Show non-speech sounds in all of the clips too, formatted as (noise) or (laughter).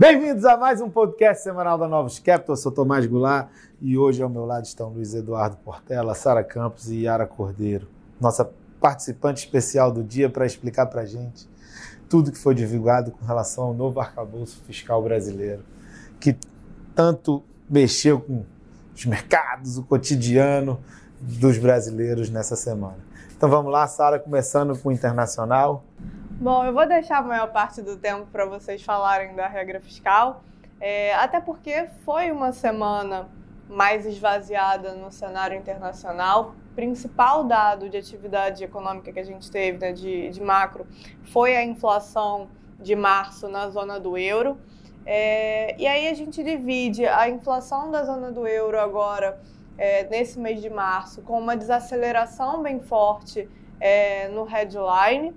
Bem-vindos a mais um podcast semanal da Novos Capital. Eu sou Tomás Goulart e hoje ao meu lado estão Luiz Eduardo Portela, Sara Campos e Yara Cordeiro, nossa participante especial do dia para explicar para a gente tudo que foi divulgado com relação ao novo arcabouço fiscal brasileiro, que tanto mexeu com os mercados, o cotidiano dos brasileiros nessa semana. Então vamos lá, Sara, começando com o internacional. Bom, eu vou deixar a maior parte do tempo para vocês falarem da regra fiscal, é, até porque foi uma semana mais esvaziada no cenário internacional. Principal dado de atividade econômica que a gente teve, né, de, de macro, foi a inflação de março na zona do euro. É, e aí a gente divide a inflação da zona do euro agora, é, nesse mês de março, com uma desaceleração bem forte é, no headline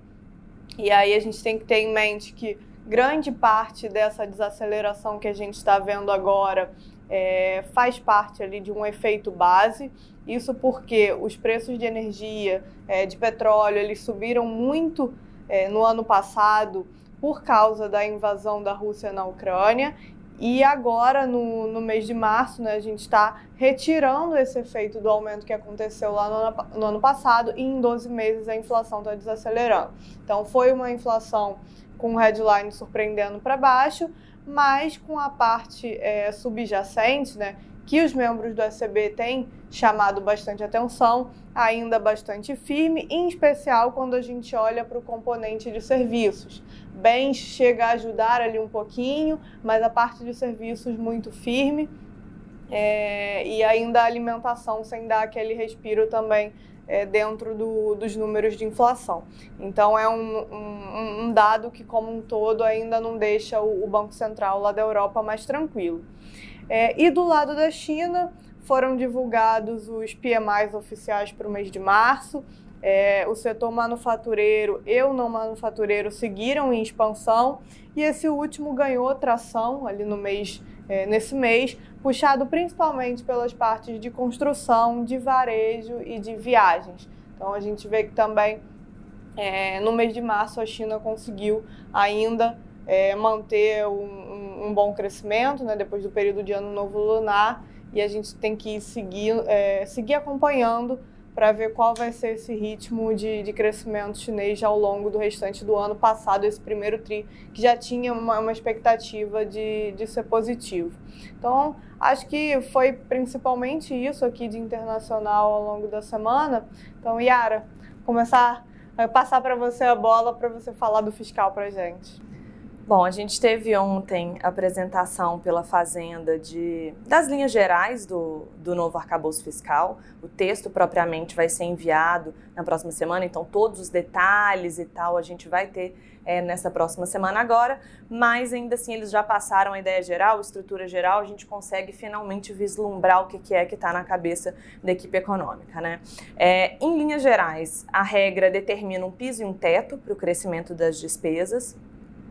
e aí a gente tem que ter em mente que grande parte dessa desaceleração que a gente está vendo agora é, faz parte ali de um efeito base. Isso porque os preços de energia, é, de petróleo, eles subiram muito é, no ano passado por causa da invasão da Rússia na Ucrânia e agora, no, no mês de março, né, a gente está retirando esse efeito do aumento que aconteceu lá no ano, no ano passado e em 12 meses a inflação está desacelerando. Então, foi uma inflação com headline surpreendendo para baixo, mas com a parte é, subjacente, né, que os membros do SCB têm chamado bastante atenção, ainda bastante firme, em especial quando a gente olha para o componente de serviços. Bens chega a ajudar ali um pouquinho, mas a parte de serviços muito firme. É, e ainda a alimentação sem dar aquele respiro também é, dentro do, dos números de inflação. Então é um, um, um, dado que, como um todo, ainda não deixa o, o Banco Central lá da Europa mais tranquilo. É, e do lado da China, foram divulgados os PMIs oficiais para o mês de março. É, o setor manufatureiro e o não manufatureiro seguiram em expansão e esse último ganhou tração ali no mês, é, nesse mês, puxado principalmente pelas partes de construção, de varejo e de viagens. Então a gente vê que também é, no mês de março a China conseguiu ainda é, manter um, um, um, bom crescimento, né, depois do período de ano novo lunar, e a gente tem que seguir, é, seguir acompanhando para ver qual vai ser esse ritmo de, de crescimento chinês ao longo do restante do ano passado, esse primeiro TRI, que já tinha uma, uma expectativa de, de ser positivo. Então, acho que foi principalmente isso aqui de internacional ao longo da semana. Então, Yara, começar a passar para você a bola para você falar do fiscal para gente. Bom, a gente teve ontem a apresentação pela Fazenda de, das linhas gerais do, do novo arcabouço fiscal. O texto propriamente vai ser enviado na próxima semana, então todos os detalhes e tal a gente vai ter é, nessa próxima semana agora, mas ainda assim eles já passaram a ideia geral, a estrutura geral, a gente consegue finalmente vislumbrar o que, que é que está na cabeça da equipe econômica. Né? É, em linhas gerais, a regra determina um piso e um teto para o crescimento das despesas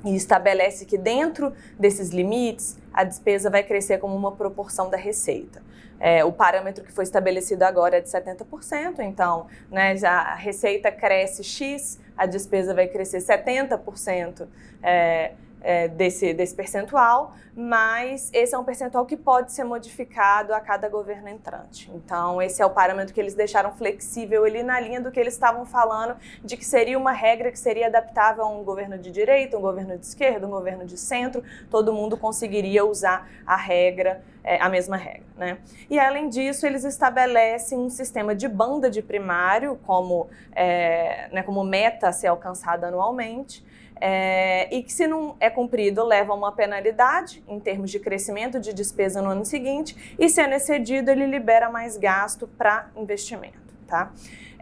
e estabelece que dentro desses limites a despesa vai crescer como uma proporção da receita. É, o parâmetro que foi estabelecido agora é de 70%, então né, a receita cresce X, a despesa vai crescer 70%. É, é, desse, desse percentual, mas esse é um percentual que pode ser modificado a cada governo entrante. Então, esse é o parâmetro que eles deixaram flexível ali na linha do que eles estavam falando, de que seria uma regra que seria adaptável a um governo de direita, um governo de esquerda, um governo de centro, todo mundo conseguiria usar a regra, é, a mesma regra. Né? E além disso, eles estabelecem um sistema de banda de primário como, é, né, como meta a ser alcançada anualmente é, e que, se não é cumprido, leva a uma penalidade em termos de crescimento de despesa no ano seguinte, e sendo excedido, ele libera mais gasto para investimento. Tá?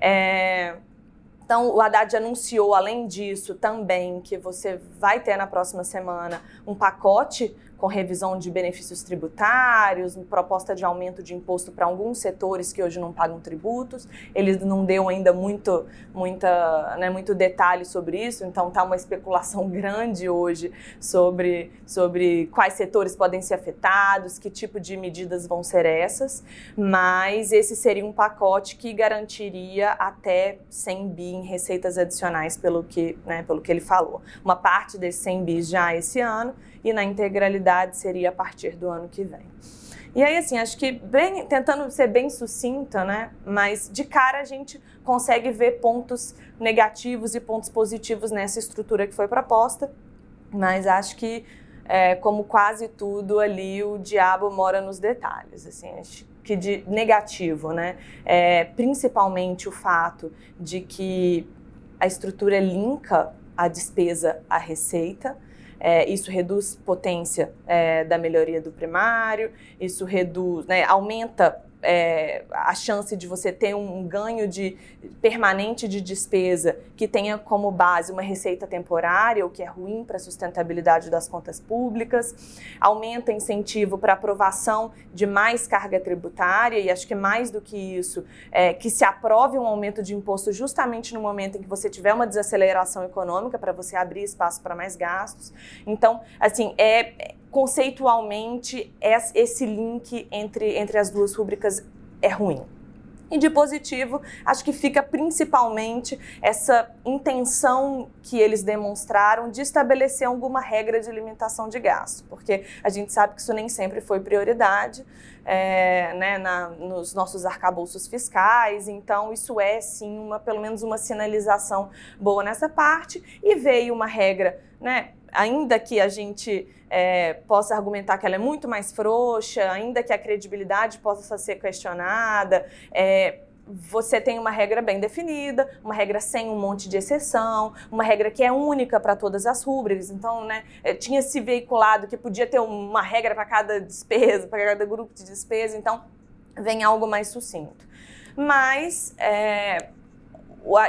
É, então, o Haddad anunciou, além disso, também que você vai ter na próxima semana um pacote com revisão de benefícios tributários, proposta de aumento de imposto para alguns setores que hoje não pagam tributos. Ele não deu ainda muito, muita, né, muito detalhe sobre isso, então está uma especulação (laughs) grande hoje sobre, sobre quais setores podem ser afetados, que tipo de medidas vão ser essas, mas esse seria um pacote que garantiria até 100 bi em receitas adicionais, pelo que, né, pelo que ele falou. Uma parte desses 100 bis já esse ano e na integralidade seria a partir do ano que vem. E aí, assim, acho que bem, tentando ser bem sucinta, né? Mas de cara a gente consegue ver pontos negativos e pontos positivos nessa estrutura que foi proposta. Mas acho que, é, como quase tudo ali, o diabo mora nos detalhes. Assim, acho que de negativo, né? É, principalmente o fato de que a estrutura linka a despesa à receita. É, isso reduz potência é, da melhoria do primário, isso reduz, né, aumenta é, a chance de você ter um ganho de, permanente de despesa que tenha como base uma receita temporária, o que é ruim para a sustentabilidade das contas públicas, aumenta incentivo para aprovação de mais carga tributária, e acho que mais do que isso, é, que se aprove um aumento de imposto justamente no momento em que você tiver uma desaceleração econômica, para você abrir espaço para mais gastos. Então, assim, é conceitualmente esse link entre, entre as duas rúbricas é ruim. E de positivo, acho que fica principalmente essa intenção que eles demonstraram de estabelecer alguma regra de limitação de gasto, porque a gente sabe que isso nem sempre foi prioridade é, né, na, nos nossos arcabouços fiscais, então isso é sim uma, pelo menos uma sinalização boa nessa parte, e veio uma regra, né, ainda que a gente é, possa argumentar que ela é muito mais frouxa, ainda que a credibilidade possa ser questionada, é, você tem uma regra bem definida, uma regra sem um monte de exceção, uma regra que é única para todas as rúbricas. Então, né, é, tinha se veiculado que podia ter uma regra para cada despesa, para cada grupo de despesa. Então, vem algo mais sucinto. Mas, é,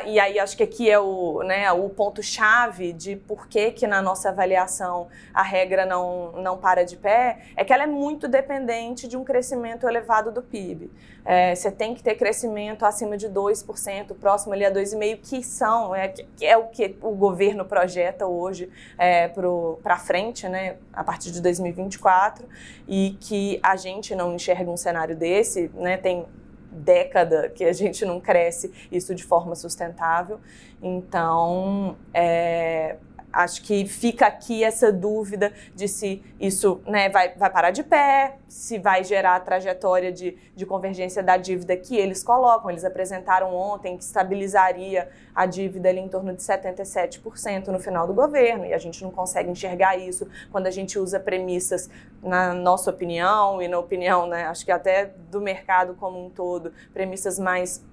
e aí acho que aqui é o, né, o ponto-chave de por que, que na nossa avaliação a regra não, não para de pé, é que ela é muito dependente de um crescimento elevado do PIB. É, você tem que ter crescimento acima de 2%, próximo ali a 2,5%, que são, é, que é o que o governo projeta hoje é, para frente, né, a partir de 2024, e que a gente não enxerga um cenário desse, né, tem década que a gente não cresce isso de forma sustentável. Então, é, acho que fica aqui essa dúvida de se isso né, vai, vai parar de pé, se vai gerar a trajetória de, de convergência da dívida que eles colocam. Eles apresentaram ontem que estabilizaria a dívida ali em torno de 77% no final do governo, e a gente não consegue enxergar isso quando a gente usa premissas, na nossa opinião e na opinião, né, acho que até do mercado como um todo, premissas mais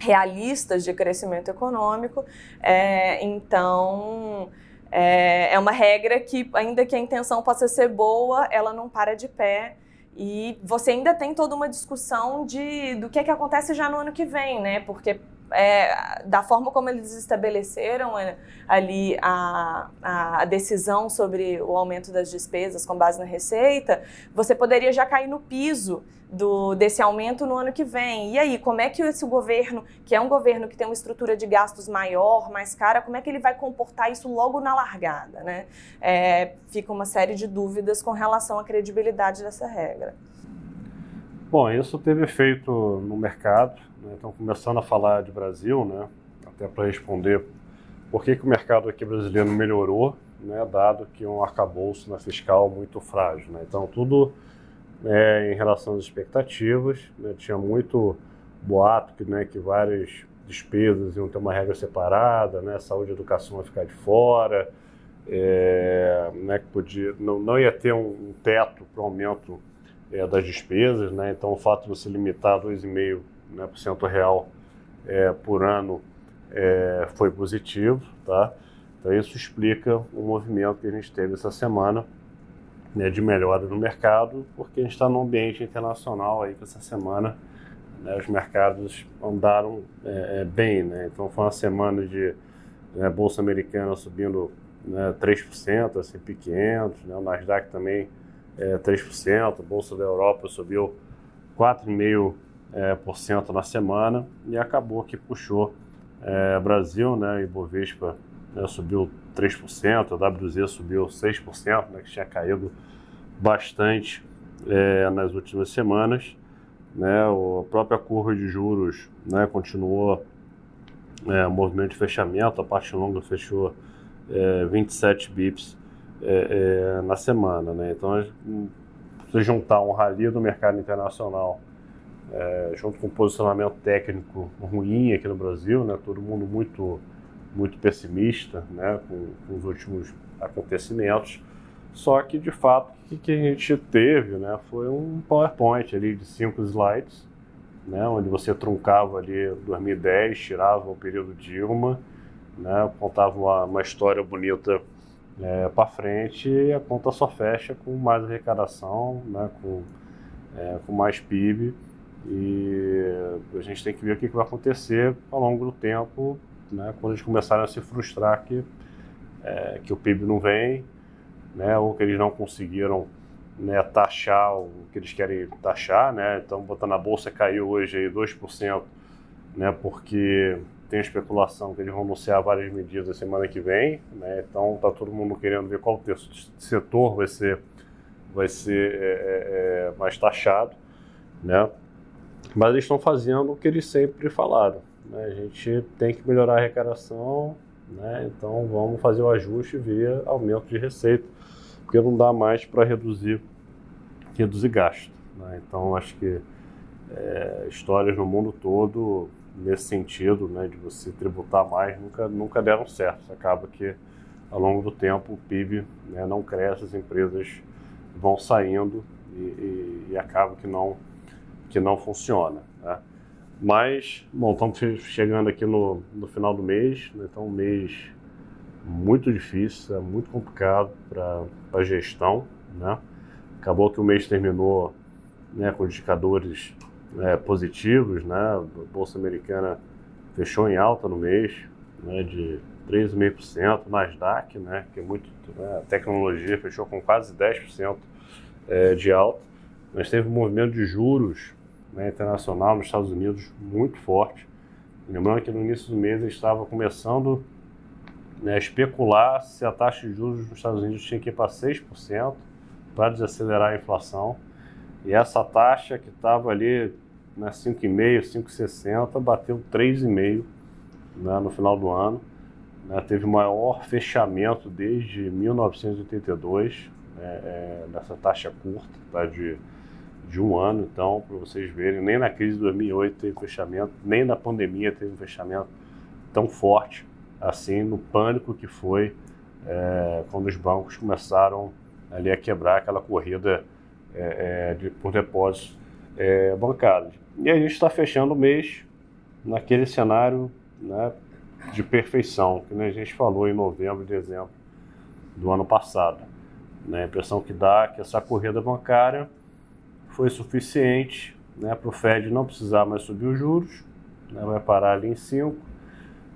realistas de crescimento econômico. É, então é, é uma regra que, ainda que a intenção possa ser boa, ela não para de pé. E você ainda tem toda uma discussão de, do que é que acontece já no ano que vem, né? Porque é, da forma como eles estabeleceram é, ali a, a, decisão sobre o aumento das despesas com base na receita, você poderia já cair no piso do, desse aumento no ano que vem. E aí, como é que esse governo, que é um governo que tem uma estrutura de gastos maior, mais cara, como é que ele vai comportar isso logo na largada? Né? É, fica uma série de dúvidas com relação à credibilidade dessa regra. Bom, isso teve efeito no mercado. Né? Então, começando a falar de Brasil, né? até para responder por que, que o mercado aqui brasileiro melhorou, né? dado que um arcabouço na fiscal muito frágil. Né? Então, tudo é, em relação às expectativas. Né? Tinha muito boato que, né, que várias despesas iam ter uma regra separada, né? saúde e educação ia ficar de fora, é, né, que podia, não, não ia ter um, um teto para o aumento é, das despesas, né? então o fato de você limitar 2,5% né, por cento real é, por ano é, foi positivo, tá? Então isso explica o movimento que a gente teve essa semana né, de melhora no mercado, porque a gente está num ambiente internacional aí que essa semana né, os mercados andaram é, é bem, né? Então foi uma semana de né, bolsa americana subindo né, 3%, S&P 500, né, o Nasdaq também é, 3%, a Bolsa da Europa subiu 4,5% é, por cento na semana e acabou que puxou é, Brasil, né, Ibovespa né, subiu 3%, a WZ subiu 6%, né, que tinha caído bastante é, nas últimas semanas. Né, a própria curva de juros né, continuou é, movimento de fechamento, a parte longa fechou é, 27 bips é, é, na semana. Né? Então, se juntar um rally do mercado internacional é, junto com um posicionamento técnico ruim aqui no Brasil, né? todo mundo muito, muito pessimista né? com, com os últimos acontecimentos, só que, de fato, o que a gente teve né, foi um PowerPoint ali de cinco slides, né, onde você truncava ali 2010, tirava o período Dilma, né, contava uma, uma história bonita é, para frente e a conta só fecha com mais arrecadação, né, com, é, com mais PIB. E a gente tem que ver o que, que vai acontecer ao longo do tempo, né, quando eles começarem a se frustrar que, é, que o PIB não vem, né, ou que eles não conseguiram né, taxar o que eles querem taxar, né, então botando a bolsa caiu hoje aí 2%, né, porque tem especulação que eles vão anunciar várias medidas na semana que vem, né, então tá todo mundo querendo ver qual setor vai ser, vai ser é, é, é, mais taxado, né, mas eles estão fazendo o que eles sempre falaram, né, a gente tem que melhorar a arrecadação, né, então vamos fazer o ajuste via aumento de receita, porque não dá mais para reduzir, reduzir gasto. Né? Então, acho que é, histórias no mundo todo nesse sentido, né, de você tributar mais, nunca, nunca deram certo. Acaba que ao longo do tempo o PIB né, não cresce, as empresas vão saindo e, e, e acaba que não, que não funciona. Né? Mas, bom, estamos chegando aqui no, no final do mês, né, então um mês muito difícil, é muito complicado para a gestão. Né? Acabou que o mês terminou né, com indicadores é, positivos. Né? A Bolsa Americana fechou em alta no mês, né, de 3,5%. Nasdaq, né, que é muito. Né, tecnologia fechou com quase 10% é, de alta. Mas teve um movimento de juros né, internacional nos Estados Unidos muito forte. Lembrando que no início do mês estava começando né, especular se a taxa de juros nos Estados Unidos tinha que ir para 6% para desacelerar a inflação. E essa taxa que estava ali né, 5,5%, 5,60%, bateu 3,5% né, no final do ano. Né, teve o maior fechamento desde 1982, né, é, nessa taxa curta, tá, de, de um ano. Então, para vocês verem, nem na crise de 2008 teve fechamento, nem na pandemia teve um fechamento tão forte assim no pânico que foi é, quando os bancos começaram ali a quebrar aquela corrida é, é, de, por depósitos é, bancários. E a gente está fechando o mês naquele cenário né, de perfeição que né, a gente falou em novembro e dezembro do ano passado. Né, a impressão que dá é que essa corrida bancária foi suficiente né, para o Fed não precisar mais subir os juros, né, vai parar ali em 5,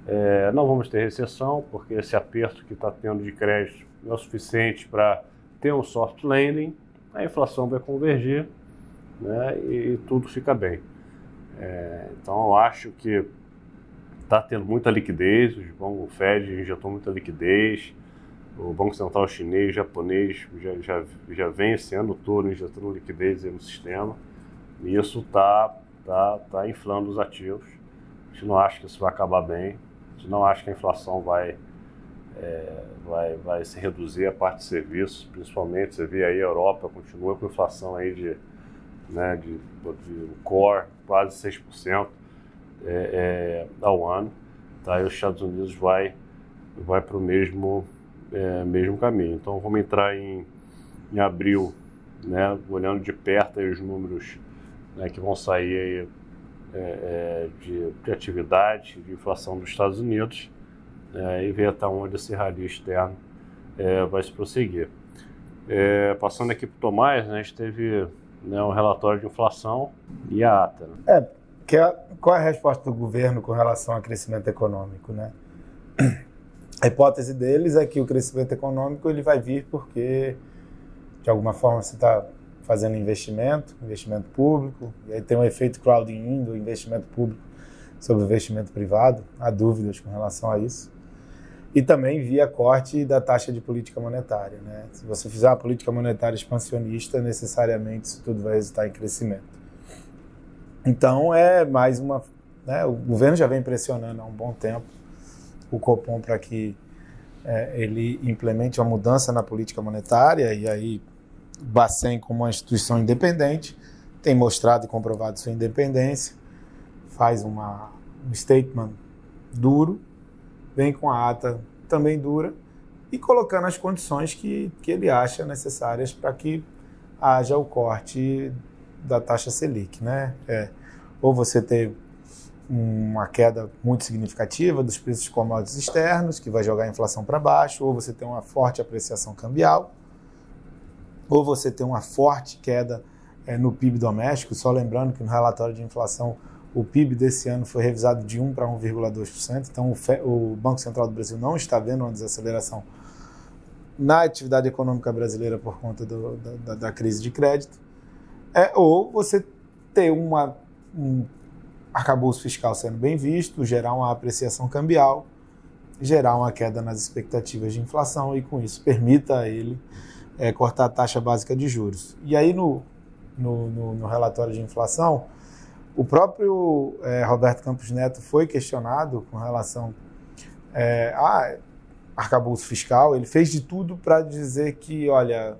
é, não vamos ter recessão, porque esse aperto que está tendo de crédito não é o suficiente para ter um soft landing, a inflação vai convergir né, e, tudo fica bem. É, então eu acho que está tendo muita liquidez, o Fed injetou muita liquidez, o Banco Central chinês, japonês já, já, já vem esse ano todo injetando liquidez no sistema, e isso está tá, tá inflando os ativos. A gente não acha que isso vai acabar bem, gente não acha que a inflação vai, é, vai, vai se reduzir a parte de serviços, principalmente, você vê aí a Europa continua com inflação aí de, né, de, de core quase 6% é, é, ao ano, tá? e os Estados Unidos vai, vai para o mesmo, é, mesmo caminho. Então vamos entrar em, em abril, né, olhando de perto os números né, que vão sair aí é, é, de, de, atividade, de inflação dos Estados Unidos é, e ver até onde esse rally externo é, vai se prosseguir. É, passando aqui para o Tomás, né, a gente teve né, um relatório de inflação e a ata. Né? É, que é, qual é a resposta do governo com relação ao crescimento econômico? Né? A hipótese deles é que o crescimento econômico ele vai vir porque de alguma forma você está fazendo investimento, investimento público, e aí tem um efeito crowding do investimento público sobre o investimento privado, há dúvidas com relação a isso. E também via corte da taxa de política monetária. Né? Se você fizer uma política monetária expansionista, necessariamente isso tudo vai resultar em crescimento. Então é mais uma. Né, o governo já vem pressionando há um bom tempo o Copom para que é, ele implemente uma mudança na política monetária e aí o Bacen, como uma instituição independente, tem mostrado e comprovado sua independência, faz uma, um statement duro, vem com a ata também dura e colocando as condições que, que ele acha necessárias para que haja o corte da taxa Selic. Né? É, ou você ter uma queda muito significativa dos preços de commodities externos, que vai jogar a inflação para baixo, ou você tem uma forte apreciação cambial, ou você tem uma forte queda é, no PIB doméstico, só lembrando que no relatório de inflação o PIB desse ano foi revisado de 1 para 1,2%, então o, Fe, o Banco Central do Brasil não está vendo uma desaceleração na atividade econômica brasileira por conta do, da, da, crise de crédito, é, ou você ter uma, um arcabouço fiscal sendo bem visto, gerar uma apreciação cambial, gerar uma queda nas expectativas de inflação e, com isso, permita a ele é, cortar a taxa básica de juros. E aí, no, no, no, no relatório de inflação, o próprio é, Roberto Campos Neto foi questionado com relação é, a arcabouço fiscal. Ele fez de tudo para dizer que, olha,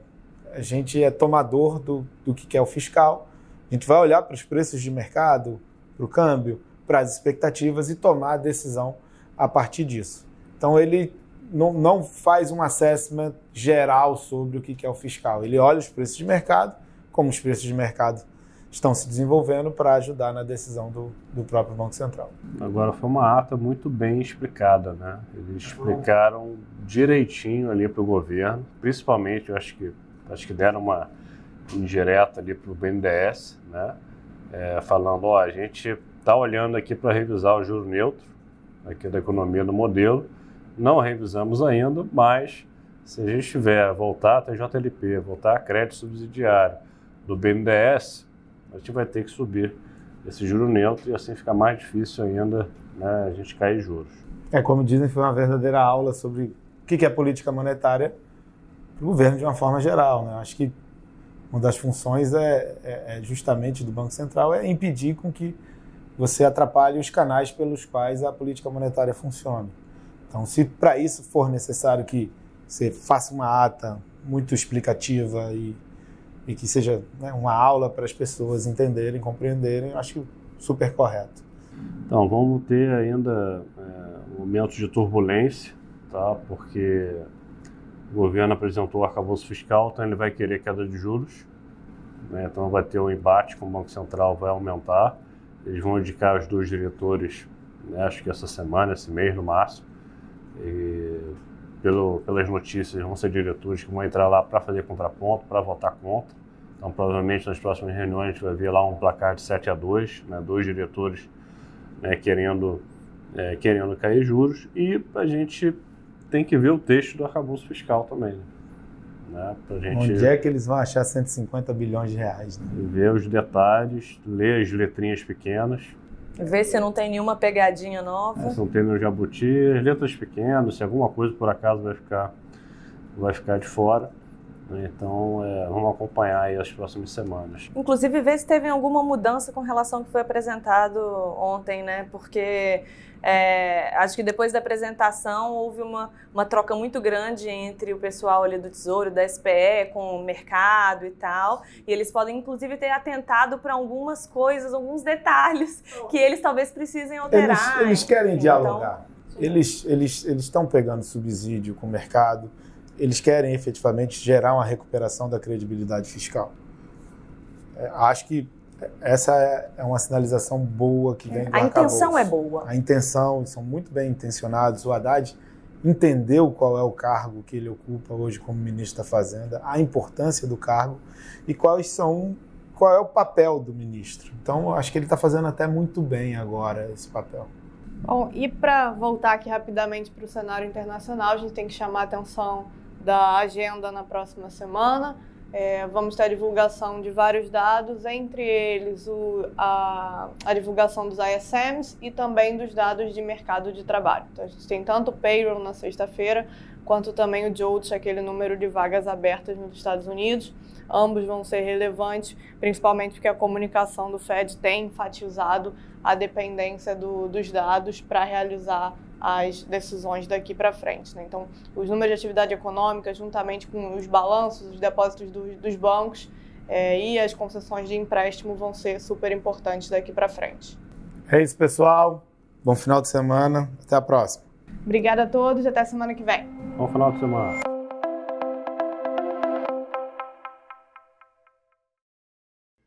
a gente é tomador do, do que é o fiscal, a gente vai olhar para os preços de mercado, para o câmbio, para as expectativas e tomar a decisão a partir disso. Então ele não, não faz um assessment geral sobre o que é o fiscal. Ele olha os preços de mercado, como os preços de mercado estão se desenvolvendo para ajudar na decisão do, do próprio Banco Central. Agora foi uma ata muito bem explicada, né? Eles explicaram direitinho ali para o governo, principalmente, eu acho que acho que deram uma indireta ali para o BNDES, né? É, falando, ó, a gente está olhando aqui para revisar o juro neutro aqui da economia do modelo, não revisamos ainda, mas se a gente tiver voltar a TJLP, voltar a crédito subsidiário do BNDES, a gente vai ter que subir esse juro neutro e assim fica mais difícil ainda né, a gente cair juros. É, como dizem, foi uma verdadeira aula sobre o que é política monetária para o governo de uma forma geral. Né? Acho que uma das funções é, é, é, justamente do Banco Central é impedir com que você atrapalhe os canais pelos quais a política monetária funciona. Então, se para isso for necessário que você faça uma ata muito explicativa e, e que seja né, uma aula para as pessoas entenderem, compreenderem, eu acho super correto. Então, vamos ter ainda é, momentos de turbulência, tá? porque o governo apresentou o arcabouço fiscal, então ele vai querer queda de juros, né? então vai ter um embate com o Banco Central, vai aumentar. Eles vão indicar os dois diretores, né? acho que essa semana, esse mês no máximo, e pelo, pelas notícias, vão ser diretores que vão entrar lá para fazer contraponto, para votar contra. Então, provavelmente nas próximas reuniões a gente vai ver lá um placar de 7 a 2, né, dois diretores né, querendo, é, querendo cair juros. E a gente tem que ver o texto do arcabouço fiscal também. Né, pra gente Onde é que eles vão achar 150 bilhões de reais? Né? Ver os detalhes, ler as letrinhas pequenas. Ver se não tem nenhuma pegadinha nova. É, se não tem no jabuti, as letras pequenas, se alguma coisa por acaso vai ficar, vai ficar de fora. Né? Então, é, vamos acompanhar aí as próximas semanas. Inclusive, ver se teve alguma mudança com relação ao que foi apresentado ontem, né? Porque é, acho que depois da apresentação houve uma, uma troca muito grande entre o pessoal ali do Tesouro, da SPE, com o mercado e tal. E eles podem, inclusive, ter atentado para algumas coisas, alguns detalhes que eles talvez precisem alterar. Eles, eles querem dialogar. Então, eles eles eles estão pegando subsídio com o mercado eles querem efetivamente gerar uma recuperação da credibilidade fiscal. É, acho que essa é, é uma sinalização boa que vem do A intenção é boa. A intenção, são muito bem intencionados. O Haddad entendeu qual é o cargo que ele ocupa hoje como ministro da Fazenda, a importância do cargo e quais são qual é o papel do ministro. Então, acho que ele está fazendo até muito bem agora esse papel. Bom, e para voltar aqui rapidamente para o cenário internacional, a gente tem que chamar a atenção da agenda na próxima semana. É, vamos ter a divulgação de vários dados, entre eles o, a, a, divulgação dos ISMs e também dos dados de mercado de trabalho. Então, a gente tem tanto o payroll na sexta-feira, quanto também o JOLTS, aquele número de vagas abertas nos Estados Unidos. Ambos vão ser relevantes, principalmente porque a comunicação do Fed tem enfatizado a dependência do, dos dados para realizar as decisões daqui para frente. Né? Então, os números de atividade econômica, juntamente com os balanços, os depósitos do, dos bancos é, e as concessões de empréstimo, vão ser super importantes daqui para frente. É isso, pessoal. Bom final de semana. Até a próxima. Obrigada a todos e até semana que vem. Bom final de semana.